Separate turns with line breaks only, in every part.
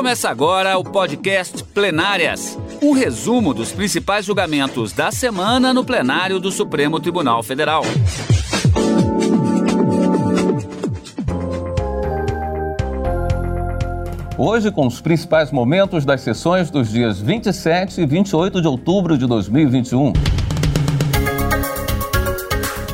Começa agora o podcast Plenárias um resumo dos principais julgamentos da semana no plenário do Supremo Tribunal Federal.
Hoje, com os principais momentos das sessões dos dias 27 e 28 de outubro de 2021.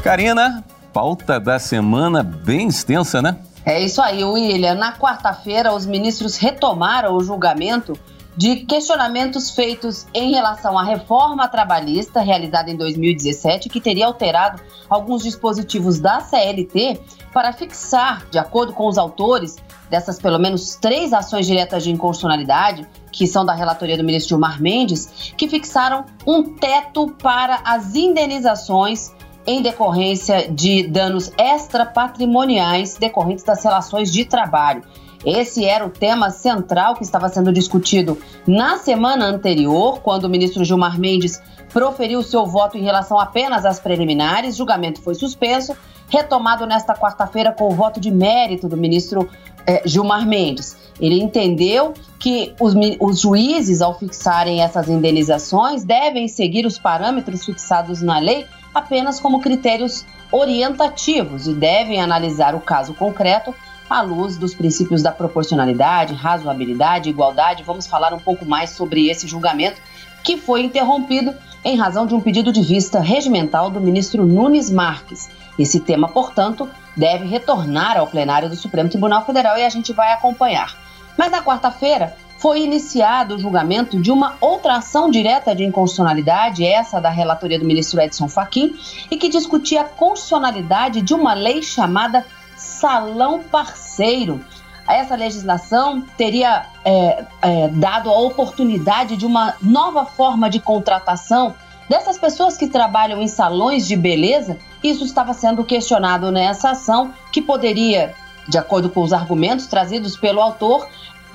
Karina, pauta da semana bem extensa, né?
É isso aí, William. Na quarta-feira, os ministros retomaram o julgamento de questionamentos feitos em relação à reforma trabalhista realizada em 2017, que teria alterado alguns dispositivos da CLT para fixar, de acordo com os autores dessas pelo menos três ações diretas de inconstitucionalidade, que são da relatoria do ministro Gilmar Mendes, que fixaram um teto para as indenizações em decorrência de danos extrapatrimoniais decorrentes das relações de trabalho. Esse era o tema central que estava sendo discutido na semana anterior, quando o ministro Gilmar Mendes proferiu seu voto em relação apenas às preliminares. Julgamento foi suspenso, retomado nesta quarta-feira com o voto de mérito do ministro eh, Gilmar Mendes. Ele entendeu que os, os, juízes, ao fixarem essas indenizações, devem seguir os parâmetros fixados na lei apenas como critérios orientativos e devem analisar o caso concreto à luz dos princípios da proporcionalidade, razoabilidade, igualdade. Vamos falar um pouco mais sobre esse julgamento que foi interrompido em razão de um pedido de vista regimental do ministro Nunes Marques. Esse tema, portanto, deve retornar ao plenário do Supremo Tribunal Federal e a gente vai acompanhar. Mas na quarta-feira foi iniciado o julgamento de uma outra ação direta de inconstitucionalidade, essa da relatoria do ministro Edson Fachin, e que discutia a constitucionalidade de uma lei chamada salão parceiro. Essa legislação teria é, é, dado a oportunidade de uma nova forma de contratação dessas pessoas que trabalham em salões de beleza. Isso estava sendo questionado nessa ação, que poderia, de acordo com os argumentos trazidos pelo autor,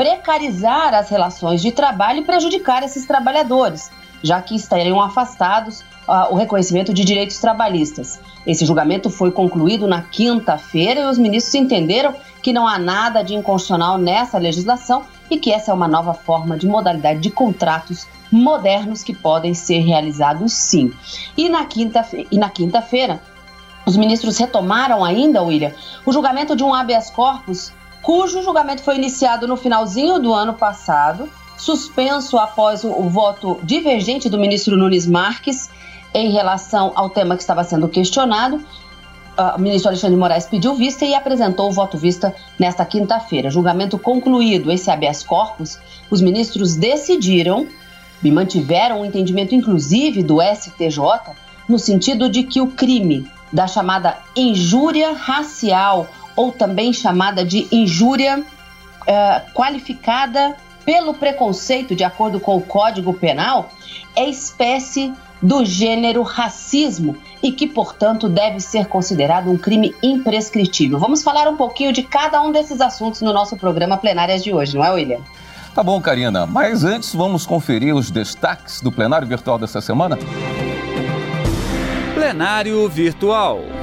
precarizar as relações de trabalho e prejudicar esses trabalhadores, já que estariam afastados uh, o reconhecimento de direitos trabalhistas. Esse julgamento foi concluído na quinta-feira e os ministros entenderam que não há nada de inconstitucional nessa legislação e que essa é uma nova forma de modalidade de contratos modernos que podem ser realizados sim. E na quinta-feira, quinta os ministros retomaram ainda, William, o julgamento de um habeas corpus cujo julgamento foi iniciado no finalzinho do ano passado, suspenso após o, voto divergente do ministro Nunes Marques em relação ao tema que estava sendo questionado. O ministro Alexandre Moraes pediu vista e apresentou o voto vista nesta quinta-feira. Julgamento concluído esse habeas corpus, os ministros decidiram e mantiveram o entendimento, inclusive, do STJ, no sentido de que o crime da chamada injúria racial, ou também chamada de injúria eh, qualificada pelo preconceito, de acordo com o Código Penal, é espécie do gênero racismo e que, portanto, deve ser considerado um crime imprescritível. Vamos falar um pouquinho de cada um desses assuntos no nosso programa Plenárias de hoje, não é, William?
Tá bom, Karina, mas antes vamos conferir os destaques do plenário virtual dessa semana?
Plenário Virtual.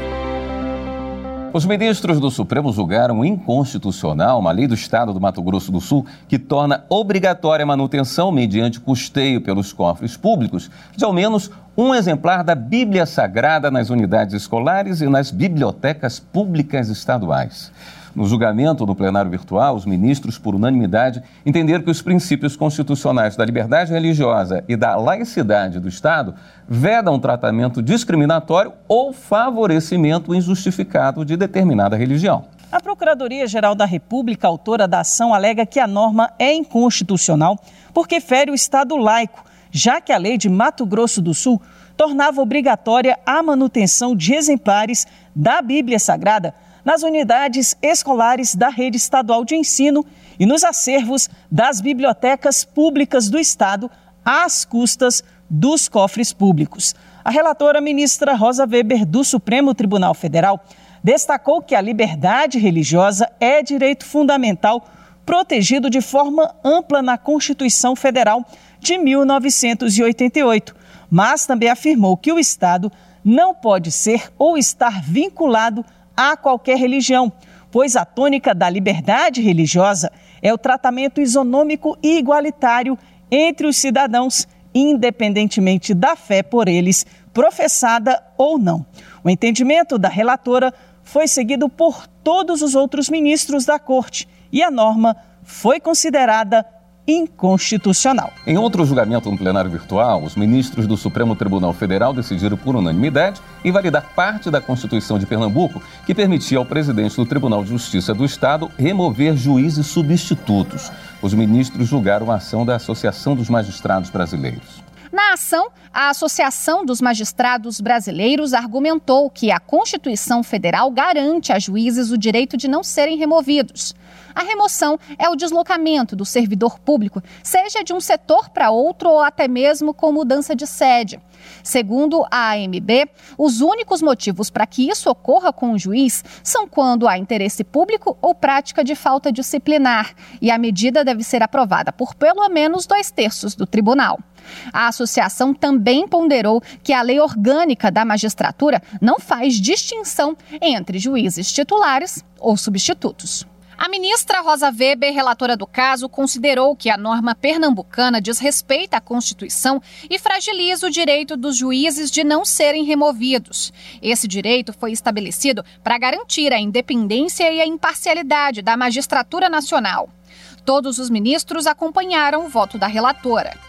Os ministros do Supremo julgaram inconstitucional uma lei do Estado do Mato Grosso do Sul que torna obrigatória a manutenção, mediante custeio pelos cofres públicos, de ao menos um exemplar da Bíblia Sagrada nas unidades escolares e nas bibliotecas públicas estaduais. No julgamento do plenário virtual, os ministros, por unanimidade, entenderam que os princípios constitucionais da liberdade religiosa e da laicidade do Estado vedam tratamento discriminatório ou favorecimento injustificado de determinada religião.
A Procuradoria-Geral da República, autora da ação, alega que a norma é inconstitucional porque fere o Estado laico, já que a lei de Mato Grosso do Sul tornava obrigatória a manutenção de exemplares da Bíblia Sagrada nas unidades escolares da rede estadual de ensino e nos acervos das bibliotecas públicas do Estado, às custas dos cofres públicos. A relatora ministra Rosa Weber, do Supremo Tribunal Federal, destacou que a liberdade religiosa é direito fundamental protegido de forma ampla na Constituição Federal de 1988, mas também afirmou que o Estado não pode ser ou estar vinculado a qualquer religião, pois a tônica da liberdade religiosa é o tratamento isonômico e igualitário entre os cidadãos, independentemente da fé por eles professada ou não. O entendimento da relatora foi seguido por todos os outros ministros da Corte e a norma foi considerada inconstitucional.
Em outro julgamento no plenário virtual, os ministros do Supremo Tribunal Federal decidiram por unanimidade invalidar parte da Constituição de Pernambuco que permitia ao presidente do Tribunal de Justiça do Estado remover juízes substitutos. Os ministros julgaram a ação da Associação dos Magistrados Brasileiros.
Na ação, a Associação dos Magistrados Brasileiros argumentou que a Constituição Federal garante a juízes o direito de não serem removidos. A remoção é o deslocamento do servidor público, seja de um setor para outro ou até mesmo com mudança de sede. Segundo a AMB, os únicos motivos para que isso ocorra com o juiz são quando há interesse público ou prática de falta disciplinar, e a medida deve ser aprovada por pelo menos dois terços do tribunal. A associação também ponderou que a lei orgânica da magistratura não faz distinção entre juízes titulares ou substitutos. A ministra Rosa Weber, relatora do caso, considerou que a norma pernambucana desrespeita a Constituição e fragiliza o direito dos juízes de não serem removidos. Esse direito foi estabelecido para garantir a independência e a imparcialidade da magistratura nacional. Todos os ministros acompanharam o voto da relatora.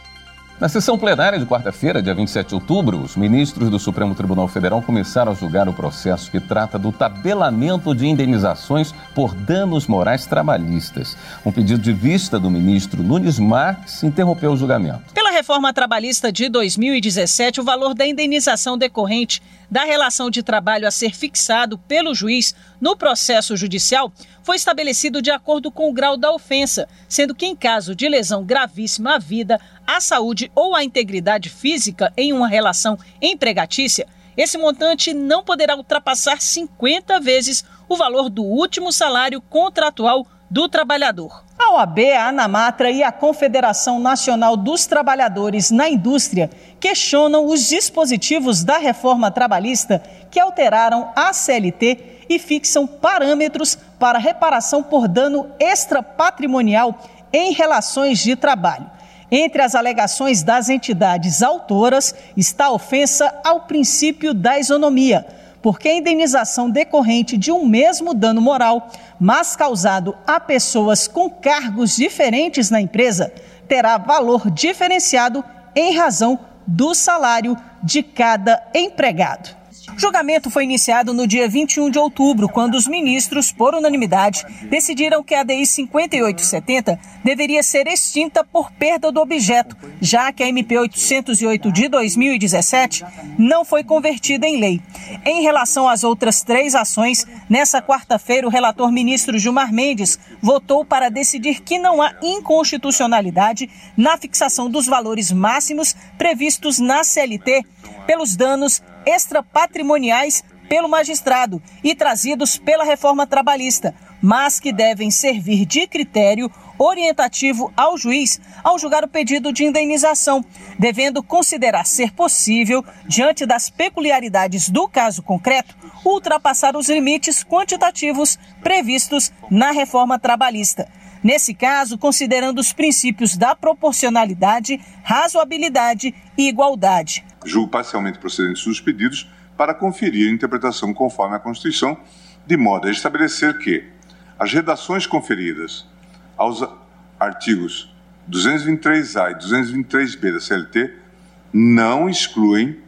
Na sessão plenária de quarta-feira, dia 27 de outubro, os ministros do Supremo Tribunal Federal começaram a julgar o processo que trata do tabelamento de indenizações por danos morais trabalhistas. Um pedido de vista do ministro Nunes Marques interrompeu o julgamento.
Pela reforma trabalhista de 2017, o valor da indenização decorrente da relação de trabalho a ser fixado pelo juiz no processo judicial foi estabelecido de acordo com o grau da ofensa, sendo que em caso de lesão gravíssima à vida, à saúde ou à integridade física em uma relação empregatícia, esse montante não poderá ultrapassar 50 vezes o valor do último salário contratual do trabalhador. A OAB, a Anamatra e a Confederação Nacional dos Trabalhadores na Indústria questionam os dispositivos da reforma trabalhista que alteraram a CLT e fixam parâmetros para reparação por dano extrapatrimonial em relações de trabalho. Entre as alegações das entidades autoras está a ofensa ao princípio da isonomia porque a indenização decorrente de um mesmo dano moral, mas causado a pessoas com cargos diferentes na empresa, terá valor diferenciado em razão do salário de cada empregado. Julgamento foi iniciado no dia 21 de outubro, quando os ministros, por unanimidade, decidiram que a DI 5870 deveria ser extinta por perda do objeto, já que a MP 808 de 2017 não foi convertida em lei. Em relação às outras três ações, nessa quarta-feira, o relator ministro Gilmar Mendes votou para decidir que não há inconstitucionalidade na fixação dos valores máximos previstos na CLT pelos danos extrapatrimoniais pelo magistrado e trazidos pela reforma trabalhista, mas que devem servir de critério orientativo ao juiz ao julgar o pedido de indenização, devendo considerar ser possível, diante das peculiaridades do caso concreto, ultrapassar os limites quantitativos previstos na reforma trabalhista. Nesse caso, considerando os princípios da proporcionalidade, razoabilidade e igualdade.
Julgo parcialmente procedentes dos pedidos para conferir a interpretação conforme a Constituição, de modo a estabelecer que as redações conferidas aos artigos 223A e 223B da CLT não excluem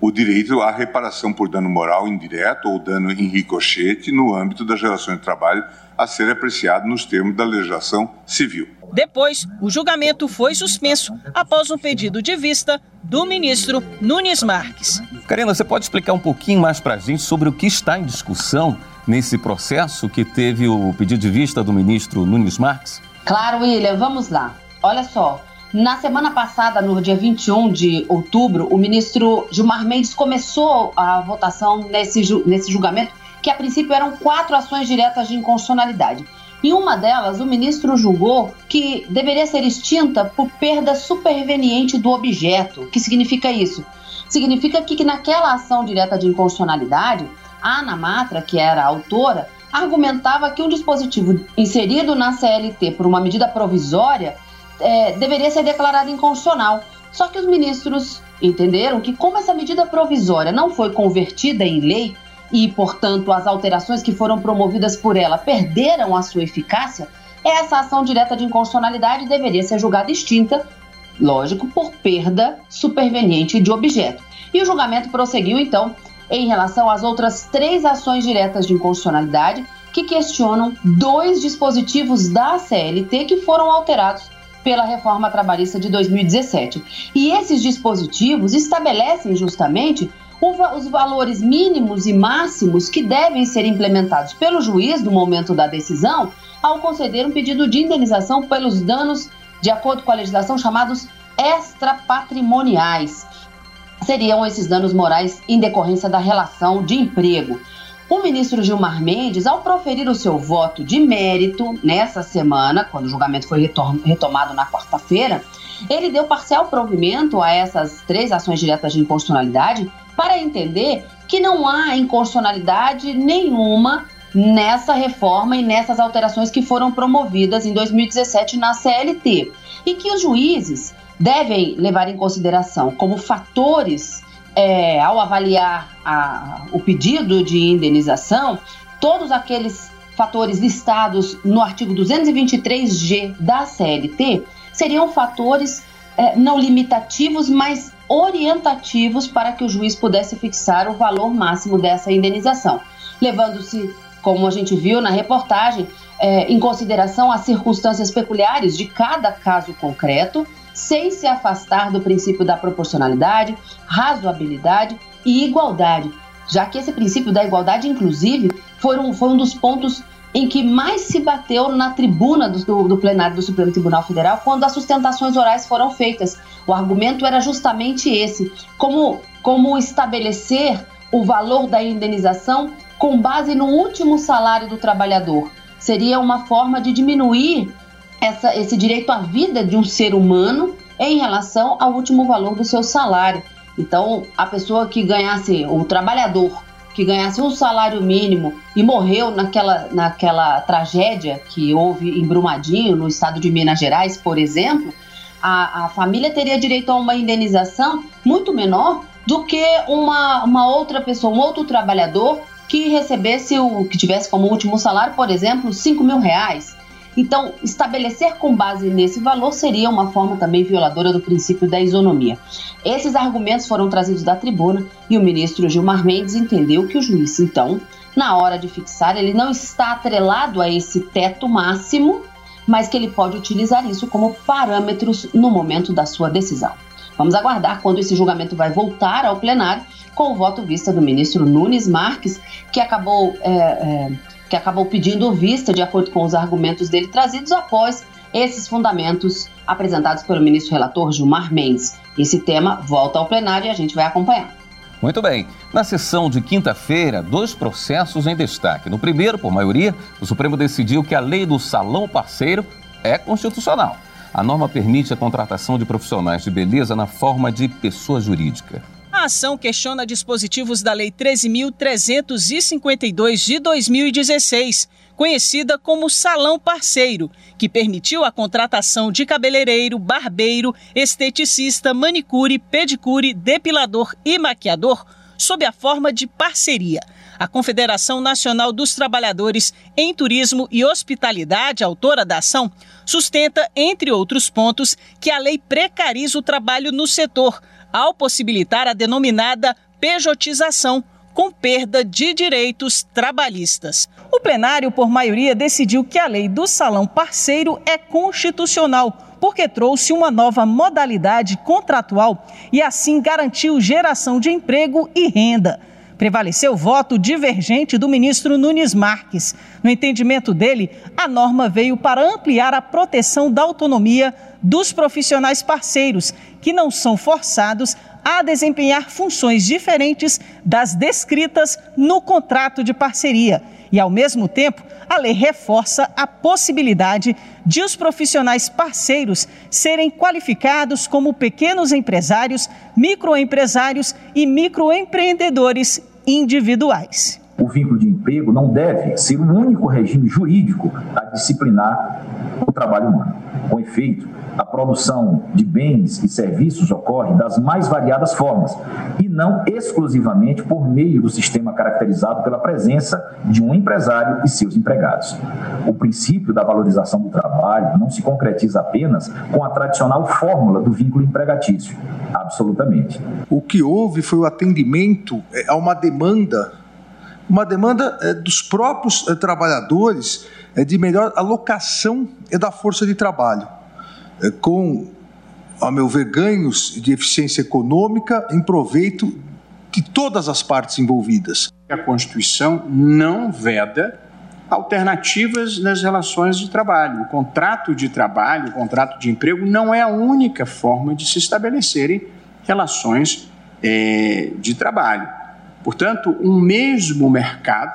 o direito à reparação por dano moral indireto ou dano em ricochete no âmbito das relações de trabalho a ser apreciado nos termos da legislação civil.
Depois, o julgamento foi suspenso após um pedido de vista do ministro Nunes Marques.
Karina, você pode explicar um pouquinho mais para a gente sobre o que está em discussão nesse processo que teve o pedido de vista do ministro Nunes Marques?
Claro, William, vamos lá. Olha só, na semana passada, no dia 21 de outubro, o ministro Gilmar Mendes começou a votação nesse, nesse julgamento, que a princípio eram quatro ações diretas de inconstitucionalidade. Em uma delas, o ministro julgou que deveria ser extinta por perda superveniente do objeto. O que significa isso? Significa que, que naquela ação direta de inconstitucionalidade, a Ana Matra, que era a autora, argumentava que um dispositivo inserido na CLT por uma medida provisória é, deveria ser declarado inconstitucional. Só que os ministros entenderam que, como essa medida provisória não foi convertida em lei e, portanto, as alterações que foram promovidas por ela perderam a sua eficácia, essa ação direta de inconstitucionalidade deveria ser julgada extinta, lógico, por perda superveniente de objeto. E o julgamento prosseguiu, então, em relação às outras três ações diretas de inconstitucionalidade que questionam dois dispositivos da CLT que foram alterados pela reforma trabalhista de 2017. E esses dispositivos estabelecem justamente os valores mínimos e máximos que devem ser implementados pelo juiz no momento da decisão ao conceder um pedido de indenização pelos danos de acordo com a legislação chamados extrapatrimoniais. Seriam esses danos morais em decorrência da relação de emprego. O ministro Gilmar Mendes, ao proferir o seu voto de mérito nessa semana, quando o julgamento foi retomado na quarta-feira, ele deu parcial provimento a essas três ações diretas de inconstitucionalidade para entender que não há inconstitucionalidade nenhuma nessa reforma e nessas alterações que foram promovidas em 2017 na CLT e que os juízes devem levar em consideração como fatores é, ao avaliar a, o pedido de indenização, todos aqueles fatores listados no artigo 223G da CLT seriam fatores é, não limitativos, mas orientativos para que o juiz pudesse fixar o valor máximo dessa indenização, levando-se, como a gente viu na reportagem, é, em consideração as circunstâncias peculiares de cada caso concreto sem se afastar do princípio da proporcionalidade, razoabilidade e igualdade, já que esse princípio da igualdade, inclusive, foi um, foi um dos pontos em que mais se bateu na tribuna do, do, plenário do Supremo Tribunal Federal quando as sustentações orais foram feitas. O argumento era justamente esse: como, como estabelecer o valor da indenização com base no último salário do trabalhador. Seria uma forma de diminuir essa, esse direito à vida de um ser humano em relação ao último valor do seu salário. Então, a pessoa que ganhasse, o trabalhador que ganhasse um salário mínimo e morreu naquela, naquela tragédia que houve em Brumadinho, no estado de Minas Gerais, por exemplo, a, a família teria direito a uma indenização muito menor do que uma, uma outra pessoa, um outro trabalhador que recebesse o que tivesse como último salário, por exemplo, 5 mil reais. Então, estabelecer com base nesse valor seria uma forma também violadora do princípio da isonomia. Esses argumentos foram trazidos da tribuna e o ministro Gilmar Mendes entendeu que o juiz, então, na hora de fixar, ele não está atrelado a esse teto máximo, mas que ele pode utilizar isso como parâmetros no momento da sua decisão. Vamos aguardar quando esse julgamento vai voltar ao plenário com o voto vista do ministro Nunes Marques, que acabou é, é, que acabou pedindo vista de acordo com os argumentos dele trazidos após esses fundamentos apresentados pelo ministro relator Gilmar Mendes. Esse tema volta ao plenário e a gente vai acompanhar.
Muito bem. Na sessão de quinta-feira, dois processos em destaque. No primeiro, por maioria, o Supremo decidiu que a lei do salão parceiro é constitucional. A norma permite a contratação de profissionais de beleza na forma de pessoa jurídica.
A ação questiona dispositivos da Lei 13.352 de 2016, conhecida como Salão Parceiro, que permitiu a contratação de cabeleireiro, barbeiro, esteticista, manicure, pedicure, depilador e maquiador sob a forma de parceria. A Confederação Nacional dos Trabalhadores em Turismo e Hospitalidade, autora da ação, sustenta, entre outros pontos, que a lei precariza o trabalho no setor ao possibilitar a denominada pejotização, com perda de direitos trabalhistas. O plenário, por maioria, decidiu que a lei do salão parceiro é constitucional, porque trouxe uma nova modalidade contratual e assim garantiu geração de emprego e renda. Prevaleceu o voto divergente do ministro Nunes Marques. No entendimento dele, a norma veio para ampliar a proteção da autonomia dos profissionais parceiros, que não são forçados a desempenhar funções diferentes das descritas no contrato de parceria. E, ao mesmo tempo, a lei reforça a possibilidade de os profissionais parceiros serem qualificados como pequenos empresários, microempresários e microempreendedores individuais.
O vínculo de emprego não deve ser o único regime jurídico a disciplinar o trabalho humano. Com efeito, a produção de bens e serviços ocorre das mais variadas formas e não exclusivamente por meio do sistema caracterizado pela presença de um empresário e seus empregados. O princípio da valorização do trabalho não se concretiza apenas com a tradicional fórmula do vínculo empregatício. Absolutamente.
O que houve foi o atendimento é, a uma demanda, uma demanda é, dos próprios é, trabalhadores de melhor alocação da força de trabalho. É, com, a meu ver, ganhos de eficiência econômica em proveito de todas as partes envolvidas.
A Constituição não veda alternativas nas relações de trabalho. O contrato de trabalho, o contrato de emprego, não é a única forma de se estabelecerem relações é, de trabalho. Portanto, um mesmo mercado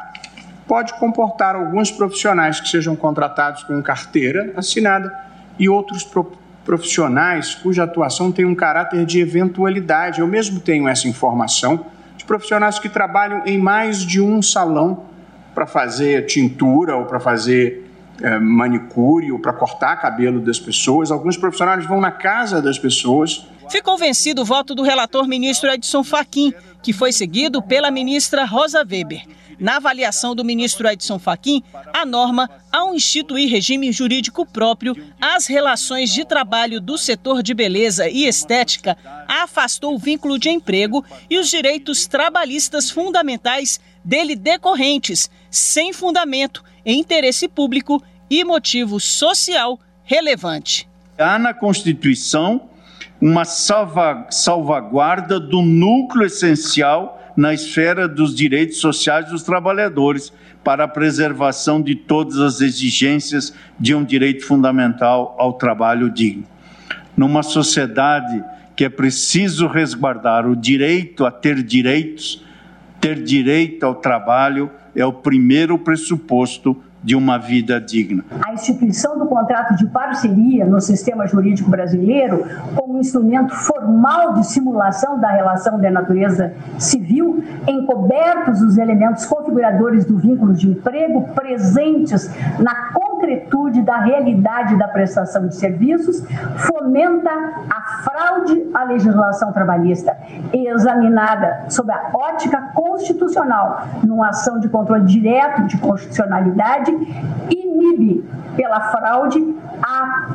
pode comportar alguns profissionais que sejam contratados com carteira assinada e outros pro profissionais cuja atuação tem um caráter de eventualidade. Eu mesmo tenho essa informação de profissionais que trabalham em mais de um salão para fazer tintura ou para fazer é, manicure ou para cortar cabelo das pessoas. Alguns profissionais vão na casa das pessoas.
Ficou vencido o voto do relator ministro Edson Fachin, que foi seguido pela ministra Rosa Weber. Na avaliação do ministro Edson Fachin, a norma, ao instituir regime jurídico próprio, as relações de trabalho do setor de beleza e estética afastou o vínculo de emprego e os direitos trabalhistas fundamentais dele decorrentes, sem fundamento em interesse público e motivo social relevante.
Há na Constituição uma salva, salvaguarda do núcleo essencial na esfera dos direitos sociais dos trabalhadores para a preservação de todas as exigências de um direito fundamental ao trabalho digno. Numa sociedade que é preciso resguardar o direito a ter direitos, ter direito ao trabalho é o primeiro pressuposto de uma vida digna.
A instituição do contrato de parceria no sistema jurídico brasileiro, como instrumento formal de simulação da relação de natureza civil, encobertos os elementos configuradores do vínculo de emprego presentes na concretude da realidade da prestação de serviços, fomenta a fraude à legislação trabalhista, examinada sob a ótica constitucional, numa ação de controle direto de constitucionalidade inibe pela fraude a,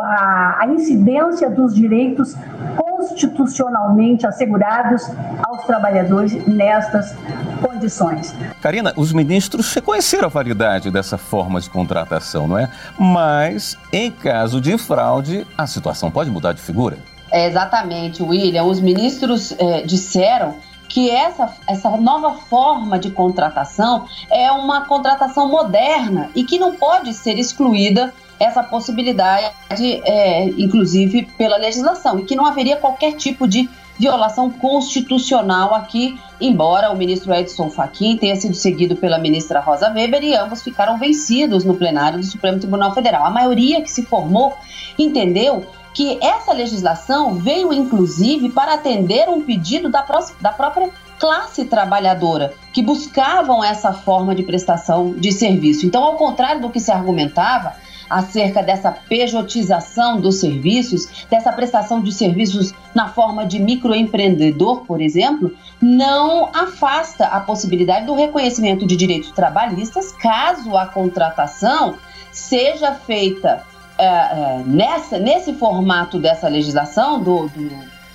a, a incidência dos direitos constitucionalmente assegurados aos trabalhadores nestas condições.
Karina, os ministros reconheceram a validade dessa forma de contratação, não é? Mas, em caso de fraude, a situação pode mudar de figura?
É exatamente, William. Os ministros eh, disseram que essa, essa nova forma de contratação é uma contratação moderna e que não pode ser excluída essa possibilidade, é, inclusive pela legislação, e que não haveria qualquer tipo de violação constitucional aqui, embora o ministro Edson Fachin tenha sido seguido pela ministra Rosa Weber e ambos ficaram vencidos no plenário do Supremo Tribunal Federal. A maioria que se formou entendeu que essa legislação veio inclusive para atender um pedido da, da própria classe trabalhadora que buscavam essa forma de prestação de serviço. Então, ao contrário do que se argumentava acerca dessa pejotização dos serviços, dessa prestação de serviços na forma de microempreendedor, por exemplo, não afasta a possibilidade do reconhecimento de direitos trabalhistas caso a contratação seja feita é, é, nessa, nesse formato dessa legislação do, do,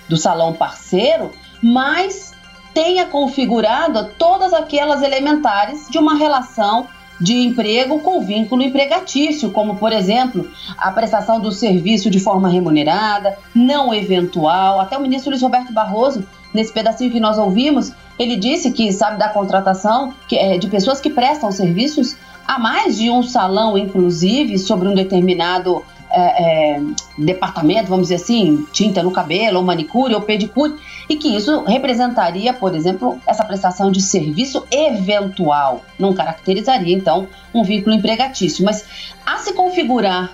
do salão parceiro, mas tenha configurado todas aquelas elementares de uma relação de emprego com vínculo empregatício, como, por exemplo, a prestação do serviço de forma remunerada, não eventual. Até o ministro Luiz Roberto Barroso, nesse pedacinho que nós ouvimos, ele disse que sabe da contratação é, de pessoas que prestam serviços a mais de um salão, inclusive, sobre um determinado é, é, departamento, vamos dizer assim, tinta no cabelo, ou manicure, ou pedicure, e que isso representaria, por exemplo, essa prestação de serviço eventual. Não caracterizaria, então, um vínculo empregatício. Mas a se configurar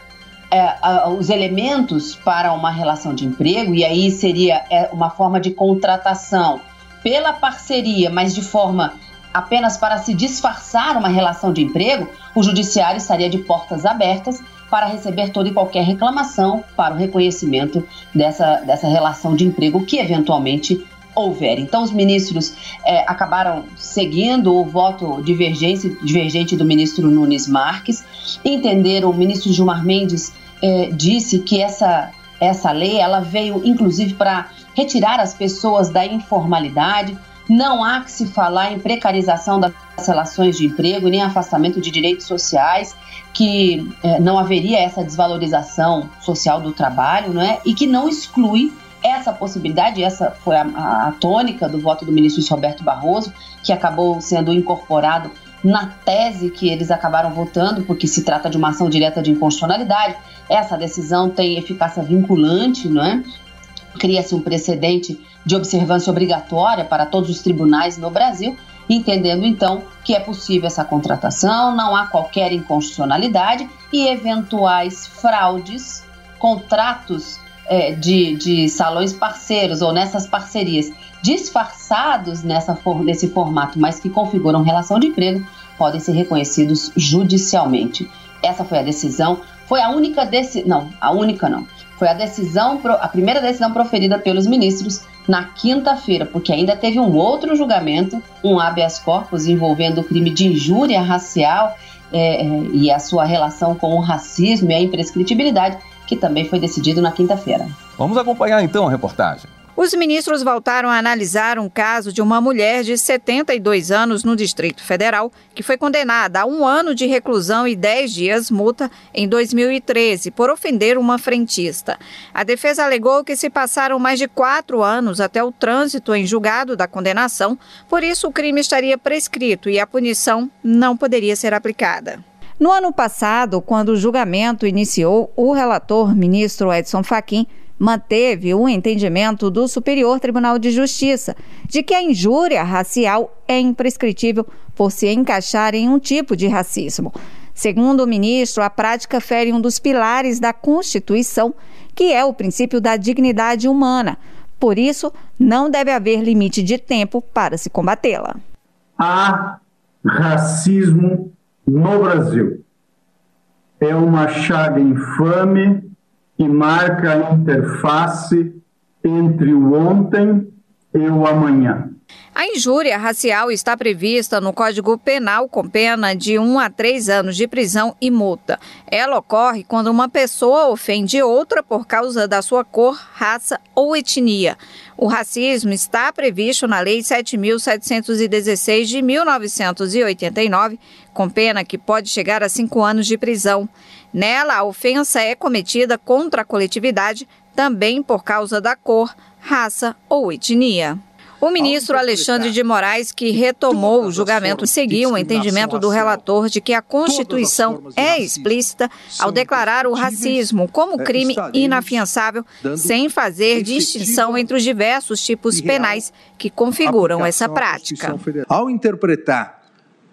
é, os elementos para uma relação de emprego, e aí seria é, uma forma de contratação pela parceria, mas de forma apenas para se disfarçar uma relação de emprego, o judiciário estaria de portas abertas para receber toda e qualquer reclamação para o reconhecimento dessa, dessa relação de emprego que eventualmente houver. Então, os ministros é, acabaram seguindo o voto divergente, do ministro Nunes Marques, entenderam, o ministro Gilmar Mendes é, disse que essa, essa lei ela veio inclusive para retirar as pessoas da informalidade. Não há que se falar em precarização das relações de emprego, nem afastamento de direitos sociais, que é, não haveria essa desvalorização social do trabalho, não é? E que não exclui essa possibilidade, essa foi a, a, a tônica do voto do ministro Roberto Barroso, que acabou sendo incorporado na tese que eles acabaram votando, porque se trata de uma ação direta de inconstitucionalidade. Essa decisão tem eficácia vinculante, não é? Cria-se um precedente de observância obrigatória para todos os tribunais no Brasil, entendendo então que é possível essa contratação, não há qualquer inconstitucionalidade e eventuais fraudes, contratos é, de, de salões parceiros ou nessas parcerias disfarçados nessa, nesse formato, mas que configuram relação de emprego, podem ser reconhecidos judicialmente. Essa foi a decisão, foi a única decisão, não, a única não, foi a decisão, a primeira decisão proferida pelos ministros na quinta-feira, porque ainda teve um outro julgamento, um habeas corpus envolvendo o crime de injúria racial é, é e a sua relação com o racismo e a imprescritibilidade, que também foi decidido na quinta-feira.
Vamos acompanhar então a reportagem.
Os ministros voltaram a analisar um caso de uma mulher de 72 anos no Distrito Federal que foi condenada a um ano de reclusão e 10 dias multa em 2013 por ofender uma frentista. A defesa alegou que se passaram mais de quatro anos até o trânsito em julgado da condenação, por isso o crime estaria prescrito e a punição não poderia ser aplicada. No ano passado, quando o julgamento iniciou, o relator, ministro Edson Fachin, manteve o entendimento do Superior Tribunal de Justiça de que a injúria racial é imprescritível por se encaixar em um tipo de racismo. Segundo o ministro, a prática fere um dos pilares da Constituição, que é o princípio da dignidade humana. Por isso, não deve haver limite de tempo para se combatê-la.
Há racismo no Brasil. É uma chaga infame que marca a interface entre o ontem e o amanhã.
A injúria racial está prevista no Código Penal com pena de 1 a 3 anos de prisão e multa. Ela ocorre quando uma pessoa ofende outra por causa da sua cor, raça ou etnia. O racismo está previsto na Lei 7.716 de 1989, com pena que pode chegar a cinco anos de prisão. Nela, a ofensa é cometida contra a coletividade também por causa da cor, raça ou etnia. O ministro Alexandre de Moraes, que retomou o julgamento, seguiu o entendimento do relator de que a Constituição é explícita ao declarar o racismo como é, crime inafiançável, sem fazer distinção entre os diversos tipos penais que configuram essa prática.
Ao interpretar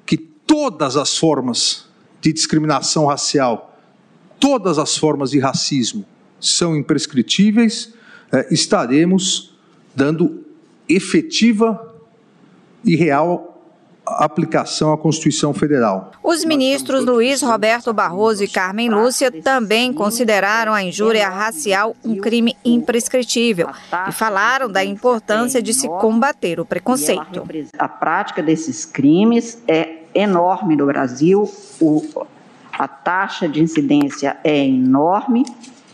que todas as formas de discriminação racial, todas as formas de racismo são imprescritíveis, é, estaremos dando efetiva e real aplicação à Constituição Federal.
Os ministros Luiz Roberto Barroso e Carmen Lúcia também consideraram a injúria racial um crime imprescritível e falaram da importância de se combater o preconceito.
A prática desses crimes é enorme no Brasil, o, a taxa de incidência é enorme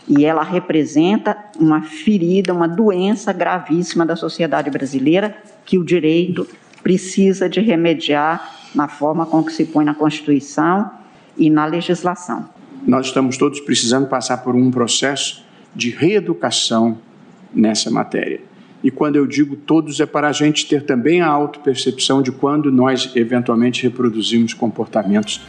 e ela representa uma ferida, uma doença gravíssima da sociedade brasileira que o direito precisa de remediar na forma com que se põe na Constituição e na legislação.
Nós estamos todos precisando passar por um processo de reeducação nessa matéria. E quando eu digo todos, é para a gente ter também a autopercepção de quando nós eventualmente reproduzimos comportamentos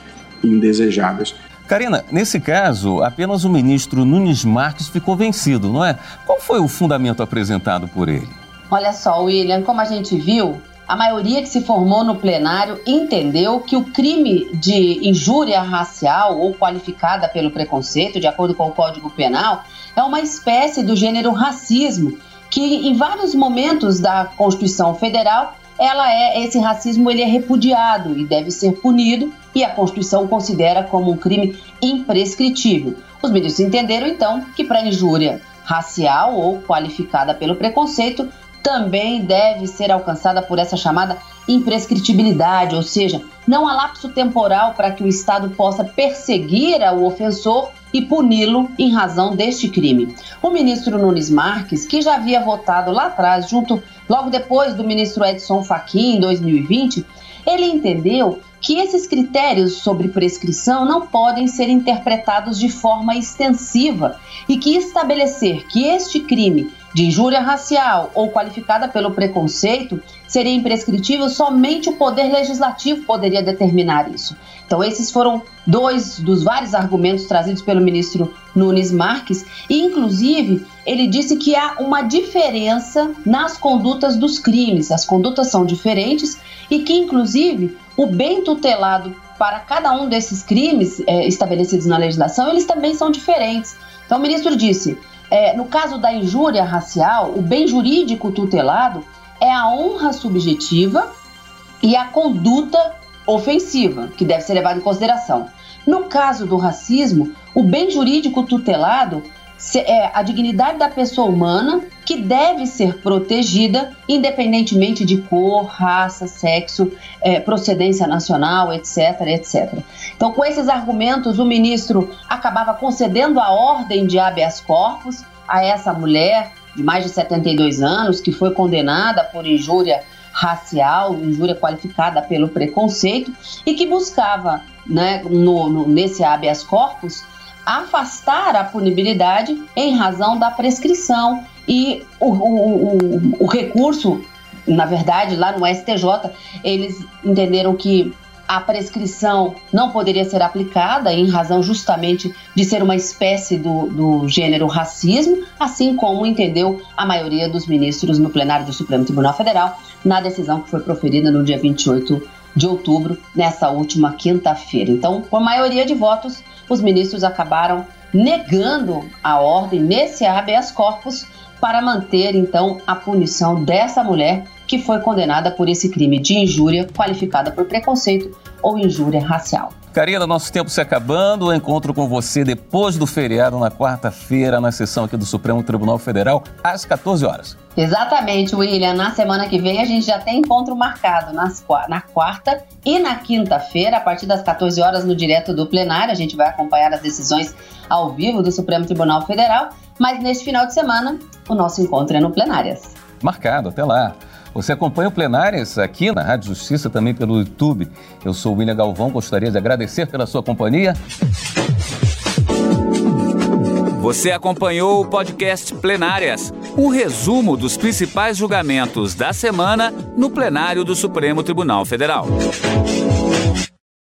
indesejáveis.
Karina, nesse caso, apenas o ministro Nunes Marques ficou vencido, não é? Qual foi o fundamento apresentado por ele?
Olha só, William, como a gente viu, a maioria que se formou no plenário entendeu que o crime de injúria racial ou qualificada pelo preconceito, de acordo com o Código Penal, é uma espécie do gênero racismo que, em vários momentos da Constituição Federal, ela é esse racismo ele é repudiado e deve ser punido e a Constituição considera como um crime imprescritível. Os ministros entenderam então que para injúria racial ou qualificada pelo preconceito também deve ser alcançada por essa chamada imprescritibilidade, ou seja, não há lapso temporal para que o Estado possa perseguir o ofensor e puni-lo em razão deste crime. O ministro Nunes Marques, que já havia votado lá atrás, junto logo depois do ministro Edson Fachin em 2020, ele entendeu que esses critérios sobre prescrição não podem ser interpretados de forma extensiva e que estabelecer que este crime de injúria racial ou qualificada pelo preconceito seria imprescritível, somente o Poder Legislativo poderia determinar isso. Então, esses foram dois dos vários argumentos trazidos pelo ministro Nunes Marques, e inclusive ele disse que há uma diferença nas condutas dos crimes, as condutas são diferentes e que, inclusive, o bem tutelado para cada um desses crimes é, estabelecidos na legislação, eles também são diferentes. Então, o ministro disse é, no caso da injúria racial, o bem jurídico tutelado é a honra subjetiva e a conduta ofensiva, que deve ser levada em consideração. No caso do racismo, o bem jurídico tutelado é a dignidade da pessoa humana que deve ser protegida independentemente de cor, raça, sexo, é, procedência nacional, etc, etc. Então, com esses argumentos, o ministro acabava concedendo a ordem de habeas corpus a essa mulher de mais de 72 anos que foi condenada por injúria racial, injúria qualificada pelo preconceito e que buscava, né, no, no, nesse habeas corpus, afastar a punibilidade em razão da prescrição e o, o, o, o recurso, na verdade, lá no STJ, eles entenderam que a prescrição não poderia ser aplicada em razão justamente de ser uma espécie do, do gênero racismo, assim como entendeu a maioria dos ministros no plenário do Supremo Tribunal Federal na decisão que foi proferida no dia 28 de outubro, nessa última quinta-feira. Então, por maioria de votos, os ministros acabaram negando a ordem nesse habeas corpus para manter então a punição dessa mulher que foi condenada por esse crime de injúria qualificada por preconceito ou injúria racial.
Karina, nosso tempo se acabando. Eu encontro com você depois do feriado, na quarta-feira, na sessão aqui do Supremo Tribunal Federal, às 14 horas.
Exatamente, William. Na semana que vem a gente já tem encontro marcado nas, na quarta e na quinta-feira, a partir das 14 horas, no direto do plenário. A gente vai acompanhar as decisões ao vivo do Supremo Tribunal Federal. Mas neste final de semana, o nosso encontro é no Plenárias.
Marcado, até lá. Você acompanha o Plenárias aqui na Rádio Justiça, também pelo YouTube. Eu sou o William Galvão, gostaria de agradecer pela sua companhia.
Você acompanhou o podcast Plenárias, um resumo dos principais julgamentos da semana no plenário do Supremo Tribunal Federal.